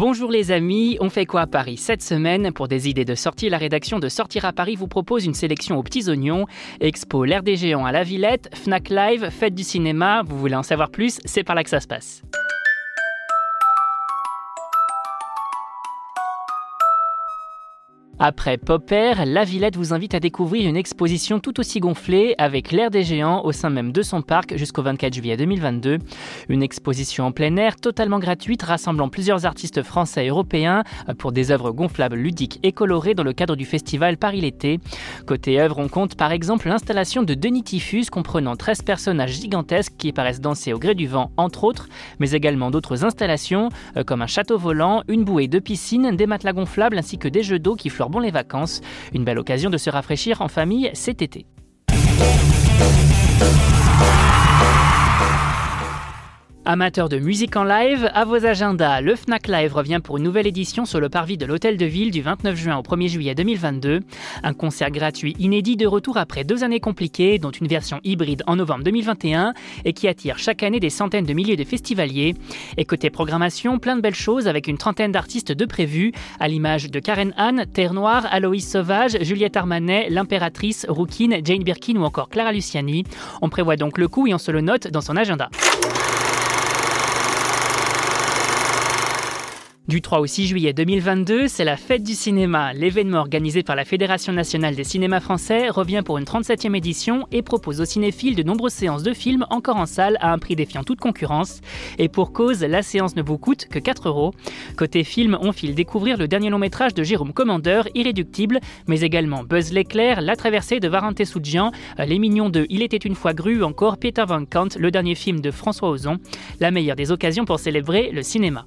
Bonjour les amis, on fait quoi à Paris cette semaine Pour des idées de sortie, la rédaction de Sortir à Paris vous propose une sélection aux petits oignons. Expo L'air des géants à la Villette, Fnac Live, fête du cinéma, vous voulez en savoir plus C'est par là que ça se passe. Après Popper, La Villette vous invite à découvrir une exposition tout aussi gonflée avec l'air des géants au sein même de son parc jusqu'au 24 juillet 2022. Une exposition en plein air totalement gratuite rassemblant plusieurs artistes français et européens pour des œuvres gonflables, ludiques et colorées dans le cadre du festival Paris l'été. Côté œuvre, on compte par exemple l'installation de Denis Typhus comprenant 13 personnages gigantesques qui paraissent danser au gré du vent entre autres, mais également d'autres installations euh, comme un château volant, une bouée de piscine, des matelas gonflables ainsi que des jeux d'eau qui fleurent bon les vacances. Une belle occasion de se rafraîchir en famille cet été. Amateurs de musique en live, à vos agendas, le Fnac Live revient pour une nouvelle édition sur le parvis de l'Hôtel de Ville du 29 juin au 1er juillet 2022. Un concert gratuit inédit de retour après deux années compliquées, dont une version hybride en novembre 2021 et qui attire chaque année des centaines de milliers de festivaliers. Et côté programmation, plein de belles choses avec une trentaine d'artistes de prévus, à l'image de Karen Anne, Terre Noire, Aloïs Sauvage, Juliette Armanet, L'Impératrice, Rookin, Jane Birkin ou encore Clara Luciani. On prévoit donc le coup et on se le note dans son agenda. Du 3 au 6 juillet 2022, c'est la fête du cinéma. L'événement organisé par la Fédération nationale des cinémas français revient pour une 37e édition et propose aux cinéphiles de nombreuses séances de films encore en salle à un prix défiant toute concurrence. Et pour cause, la séance ne vous coûte que 4 euros. Côté film, on file découvrir le dernier long métrage de Jérôme Commandeur, Irréductible, mais également Buzz l'éclair, La traversée de Varenté Soudjian, Les mignons de Il était une fois grue encore Peter Van Kant, le dernier film de François Ozon. La meilleure des occasions pour célébrer le cinéma.